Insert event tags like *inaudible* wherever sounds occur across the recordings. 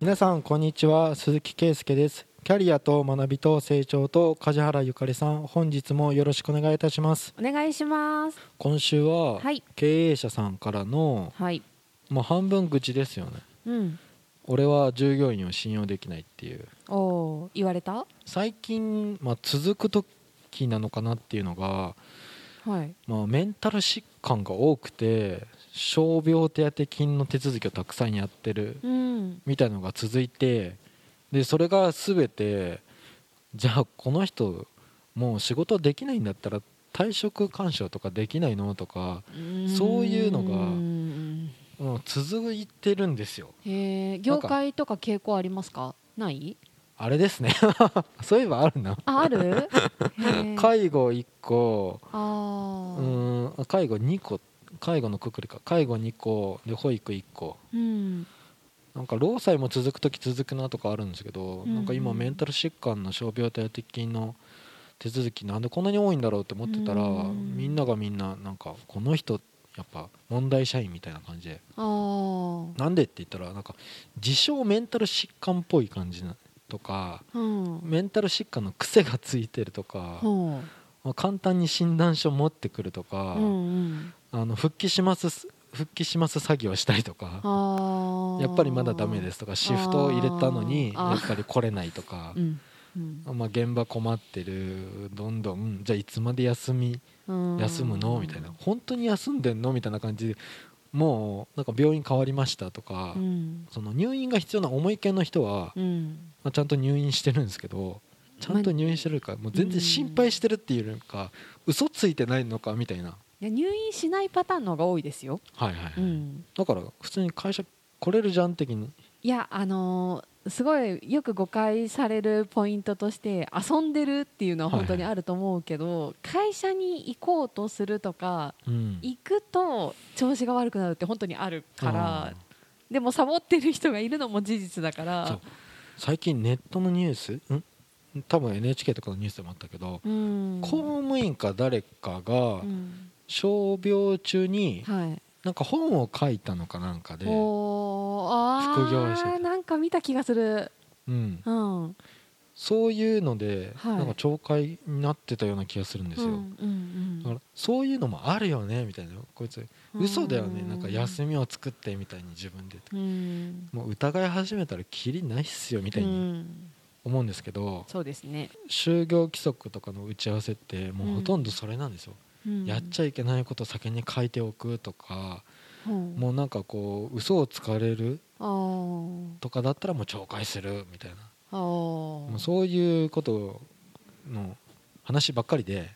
皆さんこんにちは。鈴木圭介です。キャリアと学びと成長と梶原ゆかりさん本日もよろしくお願いいたします。お願いします。今週ははい。経営者さんからのはい。もう半分愚痴ですよね。うん。俺は従業員を信用できないっていう。おお言われた？最近、まあ、続く時なのかなっていうのが、はい。まあ、メンタル疾患が多くて傷病手当金の手続きをたくさんやってるうん。みたいなのが続いてでそれが全てじゃあこの人もう仕事できないんだったら退職勧奨とかできないのとか、そういうのが続いてるんですよ。業界とか傾向ありますか？ない？あれですね。*laughs* そういえばあるな。あある？*laughs* 介護1個。あうん介護2個。介護のくくりか。介護2個で保育1個。うん。なんか労災も続く時続くなとかあるんですけど、うん。なんか今メンタル疾患の傷病手当金の手続きなんでこんなに多いんだろうって思ってたら、うん。みんながみんななんかこの人やっぱ問題社員みたいな感じで。なんでって言ったらなんか自称メンタル疾患っぽい感じなとかうん。メンタル疾患の癖がついてるとか、ほまあ簡単に診断書持ってくるとか、ううんうん。あの復帰します復帰します詐欺をしたりとかやっぱりまだダメですとかシフトを入れたのにやっぱり来れないとかう、んうん。まあ、現場困ってるどんどんじゃあいつまで休みうん。休むの？みたいな。本当に休んでんの？みたいな感じでもうなんか病院変わりましたとか、うん。その入院が必要な重い系の人は、うん。まあ、ちゃんと入院してるんですけどちゃんと入院してるかもう全然心配してるっていうのか嘘ついてないのかみたいな、いや入院しないパターンの方が多いですよ、はいはいはい。うん、だから普通に会社来れるじゃん的に。いやあのーすごいよく誤解されるポイントとして遊んでるっていうのは本当にあると思うけど、会社に行こうとするとかうん。行くと調子が悪くなるって本当にあるからでもサボってる人がいるのも事実だから。最近ネットのニュース？ん？多分 NHK とかのニュースでもあったけど、うん。公務員か誰かがうん。傷病中にはいなんか本を書いたのかなんかで、副業者ーなんか見た気がする。うん、うん。そういうので、はい。なんか懲戒になってたような気がするんですよ、うんうんだからそういうのもあるよねみたいな。こいつうん。嘘だよね。なんか休みを作ってみたいに自分でうん。もう疑い始めたらキリないっすよみたいにうん。思うんですけど、そうですね、就業規則とかの打ち合わせってもうほとんどそれなんですよ、うんやっちゃいけないこと先に書いておくとか、うん。もうなんかこう嘘をつかれるとかだったらもう懲戒するみたいな。もうそういうことの話ばっかりで、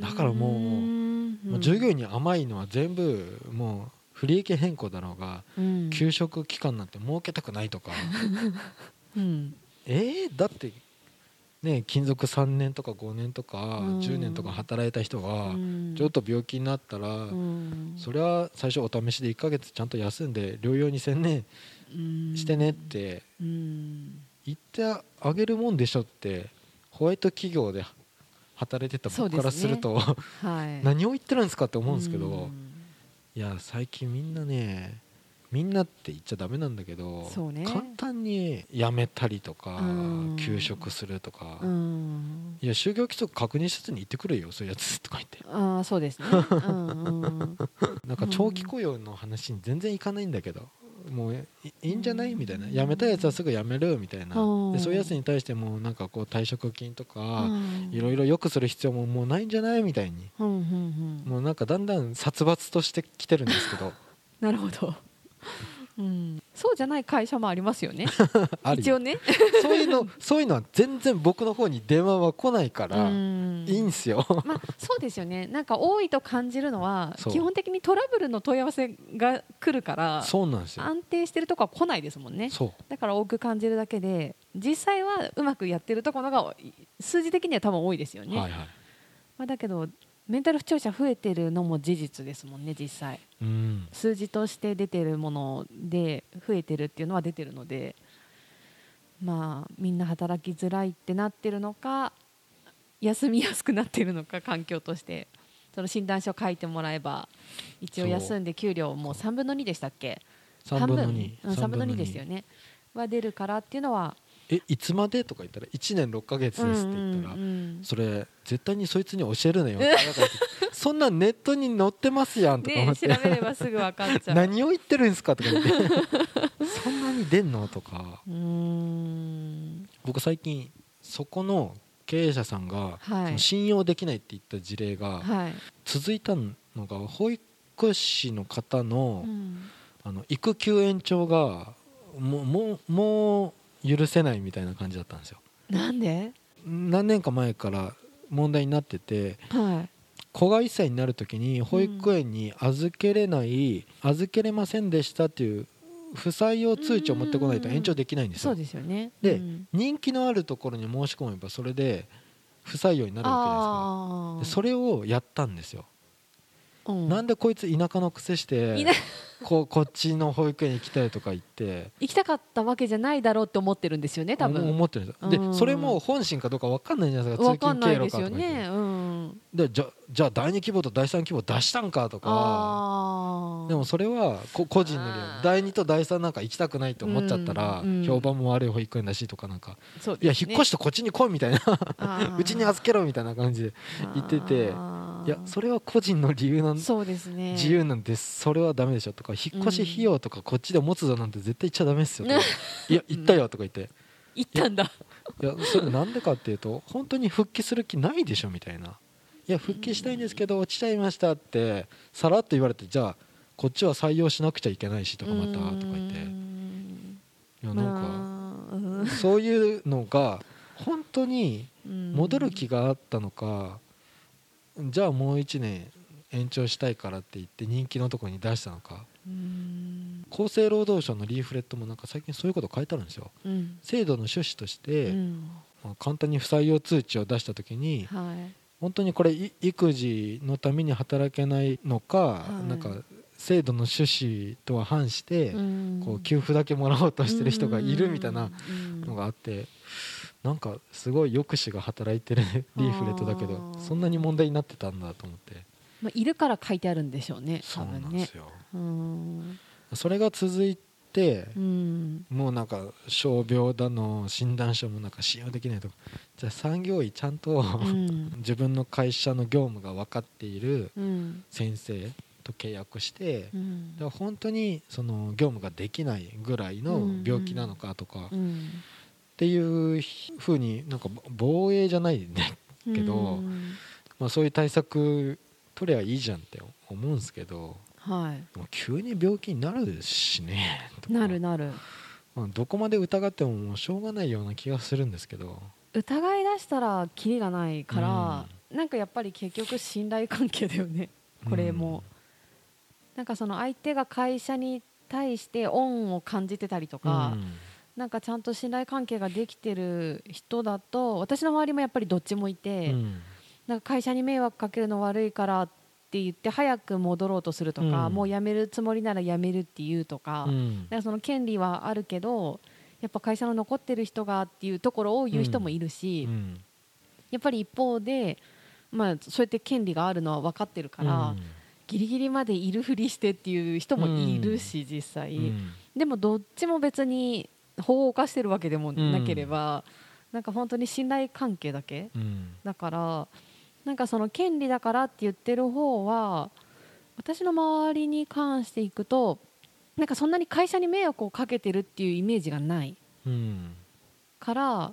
だからもううん。もう従業員に甘いのは全部もう不利益変更だろうが、うん。給食期間なんて設けたくないとか。*laughs* うん。えー、だってね勤続3年とか5年とかうん。10年とか働いた人がうん。ちょっと病気になったら、うん。それは最初お試しで1ヶ月ちゃんと休んで療養に専念うん。してねってうん。言ってあげるもんでしょってホワイト企業で働いてた僕からすると、はい。*laughs* 何を言ってるんですかって思うんですけど、うん。いや最近みんなねみんなって言っちゃダメなんだけど、ね。簡単に辞めたりとか、うん。休職するとか、うん。いや就業規則確認せずに行ってくれよそういうやつとか言って。ああそうですね。うんうんなんか長期雇用の話に全然いかないんだけど、もういいいんじゃないみたいな。辞めたやつはすぐ辞めるみたいな、うん。でそういうやつに対してもなんかこう退職金とか、うん。いろいろ良くする必要ももうないんじゃないみたいに。うんうんうん。もうなんかだんだん殺伐としてきてるんですけど。*laughs* なるほどうん。そうじゃない会社もありますよね。*laughs* 一応ね。そういうの *laughs* そういうのは全然僕の方に電話は来ないから、うん。いいんすよ。まあ、そうですよね。なんか多いと感じるのは基本的にトラブルの問い合わせが来るからそうなんですよ。安定してるとこは来ないですもんね。そう。だから多く感じるだけで実際はうまくやってるところが数字的には多分多いですよね、はいはい。まあ、だけどメンタル不調者増えてるのも事実ですもんね実際。うん。数字として出てるもので増えてるっていうのは出てるのでまあみんな働きづらいってなってるのか休みやすくなってるのか環境として。その診断書書いてもらえば一応休んで給料もう3分の2でしたっけ？3分の2うん、3分の2ですよね。は出るからっていうのはえいつまで？とか言ったら1年6ヶ月ですって言ったら、うんうんうんそれ絶対にそいつに教えるなよそんなんネットに載ってますやんとか思ねって、調べればすぐ分かっちゃう何を言ってるんですか？とか言ってそんなに出んの？とか。僕最近そこの経営者さんが、はい。信用できないって言った事例がはい、続いたのが保育士の方の,、うん。あの育休延長がもうもうもう許せないみたいな感じだったんですよ。なんで？何年か前から問題になっててはい。子が1歳になる時に保育園に預けれない、預けれませんでしたっていう不採用通知を持ってこないと延長できないんですそうよですよね。でうん。人気のあるところに申し込めばそれで不採用になるわあーけですからでそれをやったんですよ、うん。なんでこいつ田舎のくせして田こう *laughs* こっちの保育園に行きたいとか言って。行きたかったわけじゃないだろうって思ってるんですよね多思分思ってるんですでそれも本心かどうか分かんないじゃないですか分通勤経路かんないですかとかね。うんでじゃじゃあ第2希望と第3希望出したんかとか。でもそれはこ個人の理由。第2と第3なんか行きたくないと思っちゃったら、うんうん。評判も悪い保育園だしとかなんか、いや引っ越してこっちに来いみたいな。うちに預けろみたいな感じで言ってていやそれは個人の理由なんそうですね。自由なんです。それはダメでしょとか引っ越し費用とかこっちで持つぞなんて絶対言っちゃダメですよとか。いや言ったよとか言って。*laughs* 行ったんだ。いやそれなんでかっていうと本当に復帰する気ないでしょみたいないや復帰したいんですけど落ちちゃいましたってさらっと言われてじゃあこっちは採用しなくちゃいけないしとかまたとか言って。いやなんかそういうのが本当にうん。戻る気があったのかじゃあもう1年延長したいからって言って人気のところに出したのか。うん。厚生労働省のリーフレットもなんか最近そういうこと書いてあるんですよ。うん。制度の趣旨として、うん。まあ簡単に不採用通知を出した時にはい本当にこれい育児のために働けないのか、はい。なんか制度の趣旨とは反して、うん。こう給付だけもらおうとしてる人がいるみたいなうん。のがあってなんかすごい抑止が働いてる *laughs* リーフレットだけどそんなに問題になってたんだと思って。まあ、いるから書いてあるんでしょうねそうなんですよ、うん。それが続いてうん。もうなんか傷病だの診断書もなんか信用できないとか。じゃあ産業医ちゃんと、うん。*laughs* 自分の会社の業務が分かっているうん。先生と契約して、うん。本当にその業務ができないぐらいの病気なのかとか、っうん。ていうふうになんか防衛じゃないね、けどうんまあ、そういう対策取りゃいいじゃんって思うんですけどはい。急に病気になるしね。とか。なるなる。まあ、どこまで疑ってももうしょうがないような気がするんですけど。疑い出したらキリがないから、なんかやっぱり結局信頼関係だよね。これも、なんかその相手が会社に対して恩を感じてたりとか、なんかちゃんと信頼関係ができてる人だと私の周りもやっぱりどっちもいて、うん。なんか会社に迷惑かけるの悪いからって言って早く戻ろうとするとか、うん。もう辞めるつもりなら辞めるって言うとか,、うん。かその権利はあるけどやっぱ会社の残ってる人がっていうところを言う人もいるし、うん。やっぱり一方で、まあ、そうやって権利があるのは分かってるから、ギリギリまでいるふりしてっていう人もいるし、実際、うん。でもどっちも別に法を犯してるわけでもなければ、なんか本当に信頼関係だけうん。だからなんかその権利だからって言ってる方は私の周りに関していくとなんかそんなに会社に迷惑をかけてるっていうイメージがない。うん。から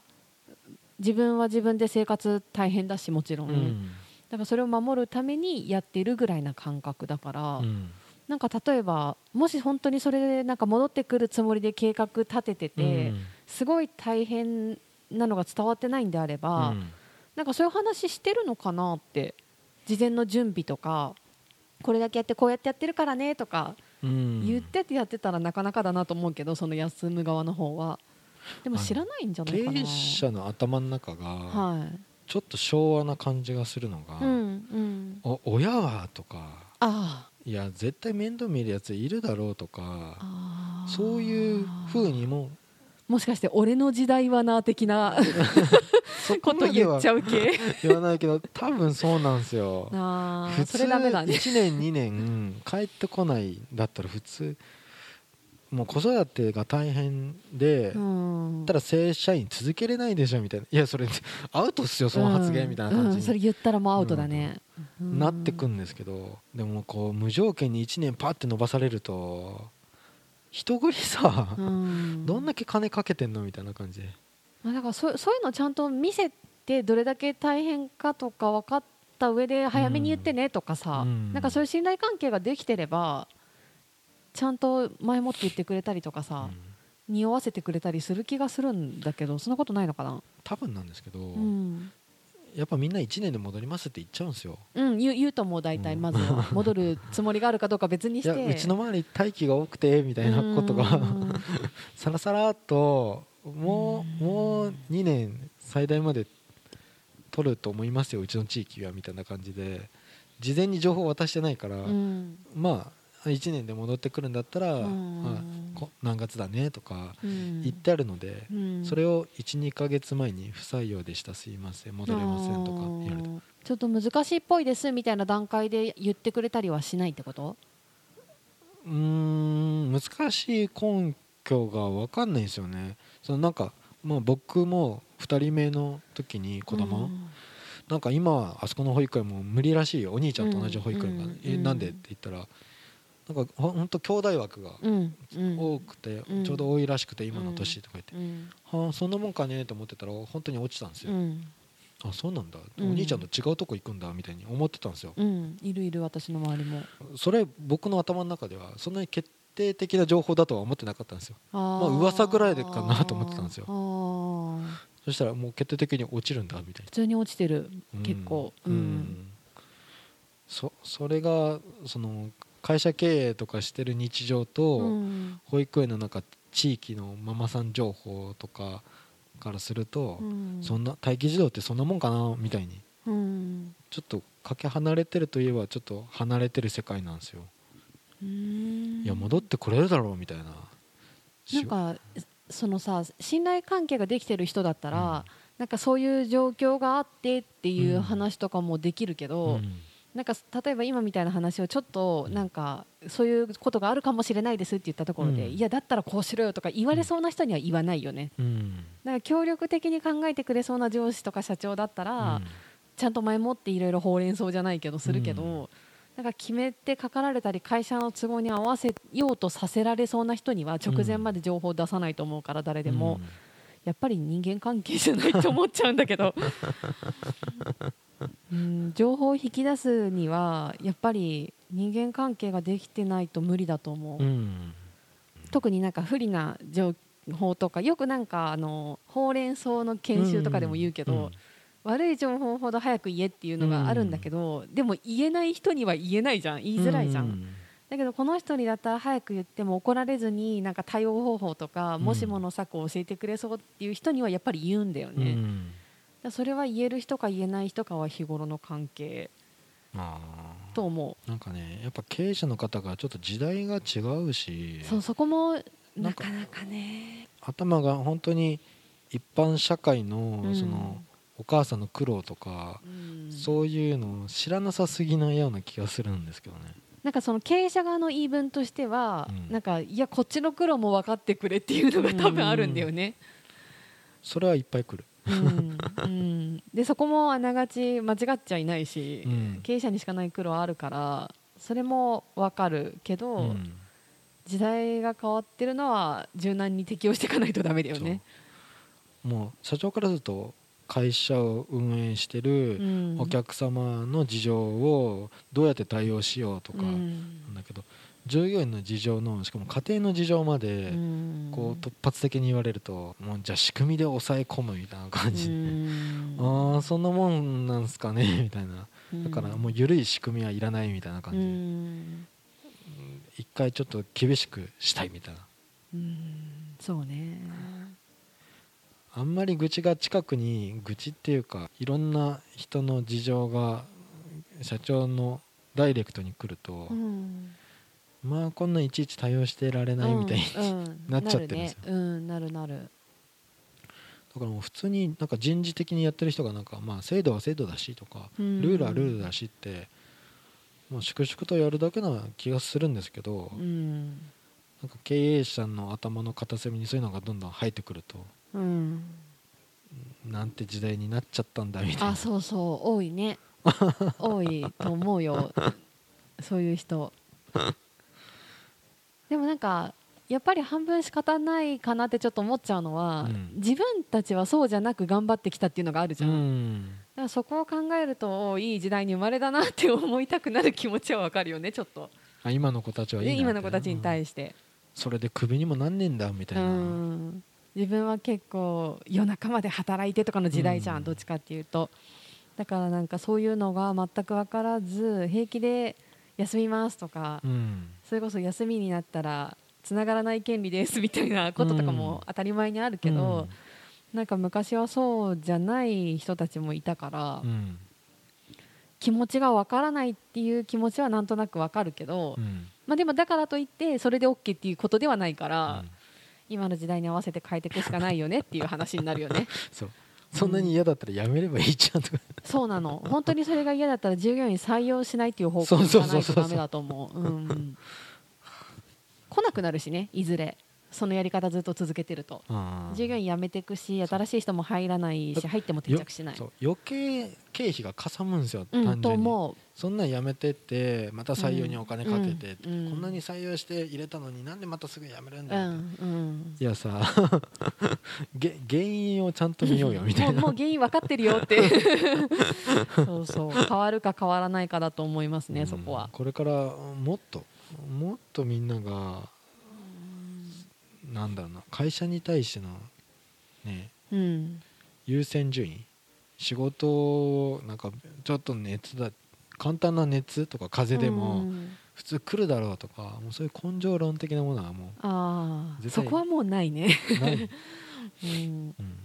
自分は自分で生活大変だしもちろん、うん。だからそれを守るためにやってるぐらいな感覚だから、うん。なんか例えばもし本当にそれでなんか戻ってくるつもりで計画立ててて、すごい大変なのが伝わってないんであれば、うんなんかそういう話してるのかなって事前の準備とかこれだけやってこうやってやってるからねとかうん。言っててやってたらなかなかだなと思うけどその休む側の方は。でも知らないんじゃないかな。経営者の頭の中がはい。ちょっと昭和な感じがするのがうんうん。お親はとかあいや絶対面倒見るやついるだろうとかあそういうふうにももしかして俺の時代はな的なそ *laughs* こと言っちゃう系。言わないけど多分そうなんですよ。普通あーそれダメだね。1年2年帰ってこないだったら普通もう子育てが大変で、うん。たら正社員続けれないでしょみたいな。いやそれアウトっすよその発言みたいな感じうん。それに言ったらもうアウトだね、うん。なってくんですけどでもこう無条件に1年パッて伸ばされると人繰りさ、うん。どんだけ金かけてんのみたいな感じ。でまあ、だからそうそういうのをちゃんと見せてどれだけ大変かとか分かった上で早めに言ってねとかさ、うん。なんかそういう信頼関係ができてればちゃんと前もって言ってくれたりとかさ、うん。匂わせてくれたりする気がするんだけどそんなことないのかな？多分なんですけど、うん、やっぱみんな1年で戻りますって言っちゃうんですよ。うん、言う言うと思う大体。うん。まずは。戻るつもりがあるかどうか別にして。うちの周り待機が多くてみたいなことうがん。*laughs* さらさらっともううん。もう2年最大まで取ると思いますようちの地域はみたいな感じで。事前に情報を渡してないから、うん。まあ1年で戻ってくるんだったら、何月だねとかうん。言ってあるので、うん。それを12ヶ月前に不採用でした。すいません戻れませんとか言われて。ちょっと難しいっぽいですみたいな段階で言ってくれたりはしないってこと？うーん難しい根拠が分かんないんですよね。そのなんか、まあ、僕も2人目の時に子供、うん。なんか今はあそこの保育園も無理らしいよ。お兄ちゃんと同じ保育園が、うん。えうん。なんで？って言ったらなんかほほんと兄弟枠が多くて、うん。ちょうど多いらしくて今の年とか言って、うんはあそんなもんかねと思ってたら本当に落ちたんですよ、うん。あそうなんだ、うん。お兄ちゃんと違うとこ行くんだみたいに思ってたんですよ。うん。いるいる私の周りも。それ僕の頭の中ではそんなに決定的な情報だとは思ってなかったんですよ。あまあ噂ぐらいでかなと思ってたんですよ。そしたらもう決定的に落ちるんだみたい普通に落ちてる。な結構。うん、うん。そそれがその会社経営とかしてる日常と、うん。保育園の中地域のママさん情報とかからすると、うん。そんな待機児童ってそんなもんかなみたいに。うん。ちょっとかけ離れてるといえばちょっと離れてる世界なんですよ、うん。いや戻ってくれるだろうみたいな。なんかそのさ信頼関係ができてる人だったら、なんかそういう状況があってっていう話とかもできるけうど、んなんか例えば今みたいな話をちょっとなんかそういうことがあるかもしれないですって言ったところで、うん。いやだったらこうしろよとか言われそうな人には言わないよね。うん。だから協力的に考えてくれそうな上司とか社長だったら、ちゃんと前もっていろいろほうれん草じゃないけどするけど、うん。なんか決めてかかられたり会社の都合に合わせようとさせられそうな人には直前まで情報を出さないと思うから誰でも、やっぱり人間関係じゃないと思っちゃうんだけど、*laughs* うん、情報を引き出すにはやっぱり人間関係ができてないと無理だと思う、うん。うん特になんか不利な情報とかよくなんかあのほうれん草の研修とかでも言うけど、うん悪い情報ほど早く言えっていうのがあるんだけど、でも言えない人には言えないじゃん。言いづらいじゃん、うんだけどこの人にだったら早く言っても怒られずになんか対応方法とか、うん。もしもの策を教えてくれそうっていう人にはやっぱり言うんだよね、うん。らそれは言える人か言えない人かは日頃の関係と思なんかねやっぱ経営者の方がちょっと時代が違うし。うそうそこもなかかなかね頭が本当に一般社会のうん。そのお母さんの苦労とか、うん。そういうのを知らなさすぎなような気がするんですけどね。なんかその経営者側の言い分としては、うんなんかいやこっちの苦労も分かってくれっていうのが多分あるんだよね。それはいっぱい来る。うんうん、でそこもあながち間違っちゃいないし、うん経営者にしかない苦労あるからそれも分かるけど、うん時代が変わってるのは柔軟に適応していかないとダメだよね。もう社長からすると会社を運営してるうん。お客様の事情をどうやって対応しようとかうなんんだけど、従業員の事情のしかも家庭の事情までうん。こう突発的に言われるともうじゃあ仕組みで抑え込むみたいな感じ。で、うん。*laughs* ああそんなもんなんすかねみたいな。だからもう緩い仕組みはいらないみたいな感うじ。で、ん。一回ちょっと厳しくしたいみたいな。うん。そうね。あんまり愚痴が近くに愚痴っていうかいろんな人の事情が社長のダイレクトに来ると、うん。まあこんないちいち対応してられないみたいに、うんうん。*laughs* なっちゃってるんですよ。なるね。うん、なるなる。だからもう普通になんか人事的にやってる人がなんかまあ制度は制度だしとか、うん。ルールはルールだしってもう粛々とやるだけな気がするんですけど、うん。なんか経営者の頭の片隅にそういうのがどんどん入ってくるとうん。なんて時代になっちゃったんだみたいな。あそうそう。多いね。*laughs* 多いと思うよ。そういう人。*laughs* でもなんかやっぱり半分仕方ないかなってちょっと思っちゃうのは、うん。自分たちはそうじゃなく頑張ってきたっていうのがあるじうゃん、ん。だからそこを考えるとおいい時代に生まれたなって思いたくなる気持ちはわかるよねちょっと。あ今の子たちはいい今の子たちにして。対してそれでクビにもなんねえんだみたいうな、ん自分は結構夜中まで働いてとかの時代じゃん、うん。どっちかっていうと。だからなんかそういうのが全く分からず平気で休みますとか、うん。それこそ休みになったらつながらない権利ですみたいなこととかも当たり前にあるけど、なんか昔はそうじゃない人たちもいたから、気持ちが分からないっていう気持ちはなんとなく分かるけど、うんまあ、でもだからといってそれで OK っていうことではないから、うん今の時代に合わせて変えていくしかないよねっていう話になるよね。*laughs* そう。そんなに嫌だったらやめればいいじゃんとか。そうなの。本当にそれが嫌だったら従業員採用しないっていう方向に行かないとダメだと思う。うん来なくなるしねいずれそのやり方ずっと続けてると。従業員辞めていくし新しい人も入らないし入っても定着しない。余計経費がかさむんですよ、うんと単純に。思う。そんなんやめてってまた採用にお金かけて、うんうん。こんなに採用して入れたのになんでまたすぐ辞めるんうだよ、んうん。いやさ *laughs* げ原因をちゃんと見ようよみたいな。もう原因分かってるよって。*laughs* そうそう。変わるか変わらないかだと思いますね、うんそこは。これからもっともっとみんながなんだろうな会社に対してのねうん優先順位仕事をなんかちょっと熱だ簡単な熱とか風邪でもうん。普通来るだろうとかもうそういう根性論的なものはもああそこはもうないね、うない、*laughs* うん、うん。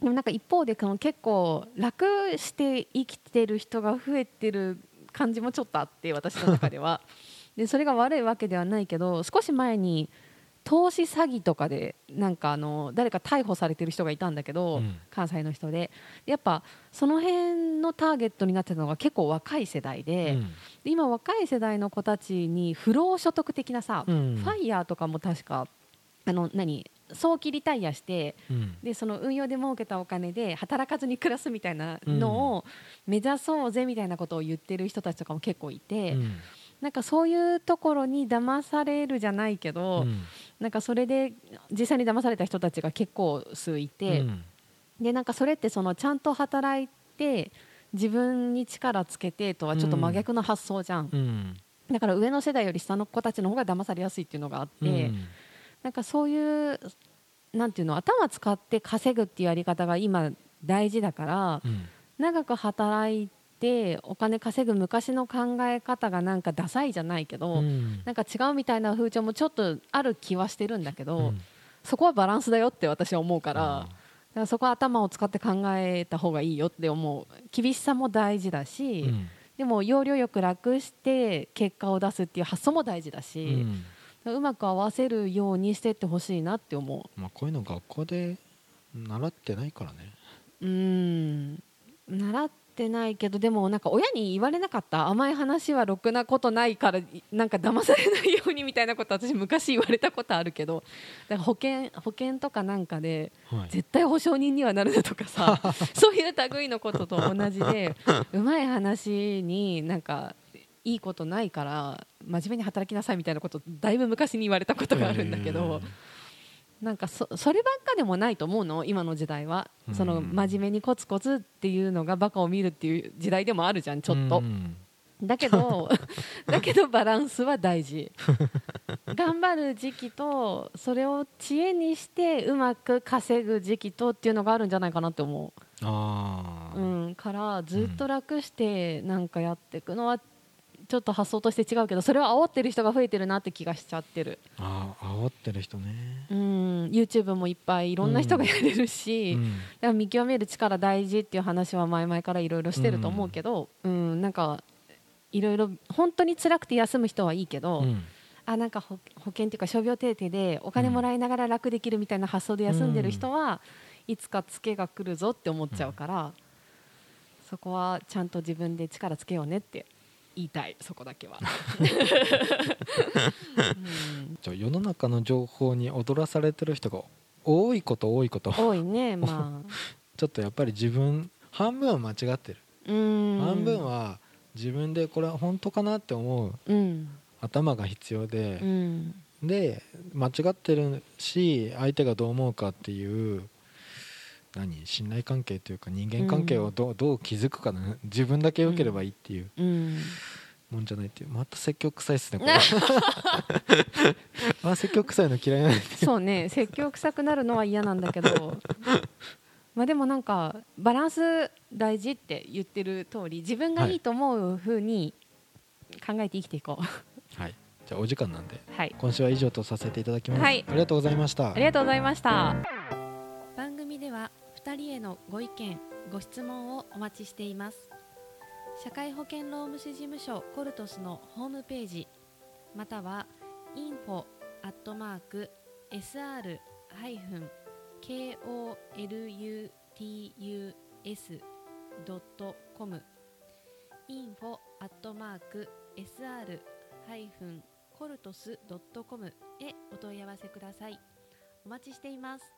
でもなんか一方でこの結構楽して生きてる人が増えてる感じもちょっとあって私の中では。*laughs* でそれが悪いわけではないけど少し前に投資詐欺とかでなんかあの誰か逮捕されてる人がいたんだけど、うん。関西の人で。やっぱその辺のターゲットになってたのが結構若い世代で,、うん。で今若い世代の子たちに不労所得的なさ、うん。ファイヤーとかも確かあの何早期リタイアしてうん。でその運用で儲けたお金で働かずに暮らすみたいなのを目指そうぜみたいなことを言ってる人たちとかも結構いて、うんなんかそういうところに騙されるじゃないけど、うん。なんかそれで実際に騙された人たちが結構数いて、うん。でなんかそれってそのちゃんと働いて自分に力つけてとはちょっと真逆の発想じゃん、うん。だから上の世代より下の子たちの方が騙されやすいっていうのがあって、うん。なんかそういうなんていうの頭使って稼ぐっていうやり方が今大事だからうん。長く働いてお金稼ぐ昔の考え方がなんかダサいじゃないけど、うん。なんか違うみたいな風潮もちょっとある気はしてるんだけど、うん。そこはバランスだよって私は思うから。だからそこは頭を使って考えた方がいいよって思う。厳しさも大事だし、うん。でも要領よく楽して結果を出すっていう発想も大事だうし、ん。うまく合わせるようにしてってほしいなって思まあこういうの学校で習ってないからね。ううん。習ってないけどでもなんか親に言われなかった甘い話はろくなことないからなんか騙されないようにみたいなこと私昔言われたことあるけどだから保険保険とかなんかではい。絶対保証人にはなるなとかさ *laughs* そういう類のことと同じで *laughs* うまい話になんかいいことないから真面目に働きなさいみたいなことだいぶ昔に言われたことがあるんだけど、なんかそそればっかでもないと思うの？今の時代は、うん。その真面目にコツコツっていうのがバカを見るっていう時代でもあるじゃんちょっと、うん。だけど *laughs* だけどバランスは大事。頑張る時期とそれを知恵にしてうまく稼ぐ時期とっていうのがあるんじゃないかなって思う、ああ、うん、からずっと楽してなんかやっていくのはちょっと発想として違うけどそれを煽ってる人が増えてるなって気がしちゃってる、ああ煽ってる人ね、うん、YouTube もいっぱいいろんな人がやれるし、うん。だから見極める力大事っていう話は前々からいろいろしてると思うけど、うん。なんかいろいろ本当に辛くて休む人はいいけど、うん。あなんか保保険っていうか傷病手当でお金もらいながら楽できるみたいな発想で休んでる人は、いつかツケが来るぞって思っちゃうから、そこはちゃんと自分で力つけようねって言いたいそこだけは、*laughs* 世の中の情報に踊らされてる人が多いこと多いこと。多いねまあ。ちょっとやっぱり自分半分は間違ってる、うん。半分は自分でこれは本当かなって思ううん。頭が必要でう、ん。で間違ってるし相手がどう思うかっていう何信頼関係というか人間関係をどう,、どう築くかな自分だけ良ければいいっていううん。もんじゃないっていう。また積極臭いっすねこれ。*laughs* あ積極臭いの嫌いなんで。そうね。説教臭くなるのは嫌なんだけど。まあでもなんかバランス大事って言ってる通り自分がいいと思う風に考えて生きていこう。はい。じゃあお時間なんではい。今週は以上とさせていただきます、はい。ありがとうございました。ありがとうございました。番組では2人へのご意見ご質問をお待ちしています社会保険労務士事務所コルトスのホームページまたは info アットマーク sr ハイフン koluts ドットコム info アットマーク sr ハイフンコルトスドットコムへお問い合わせください。お待ちしています。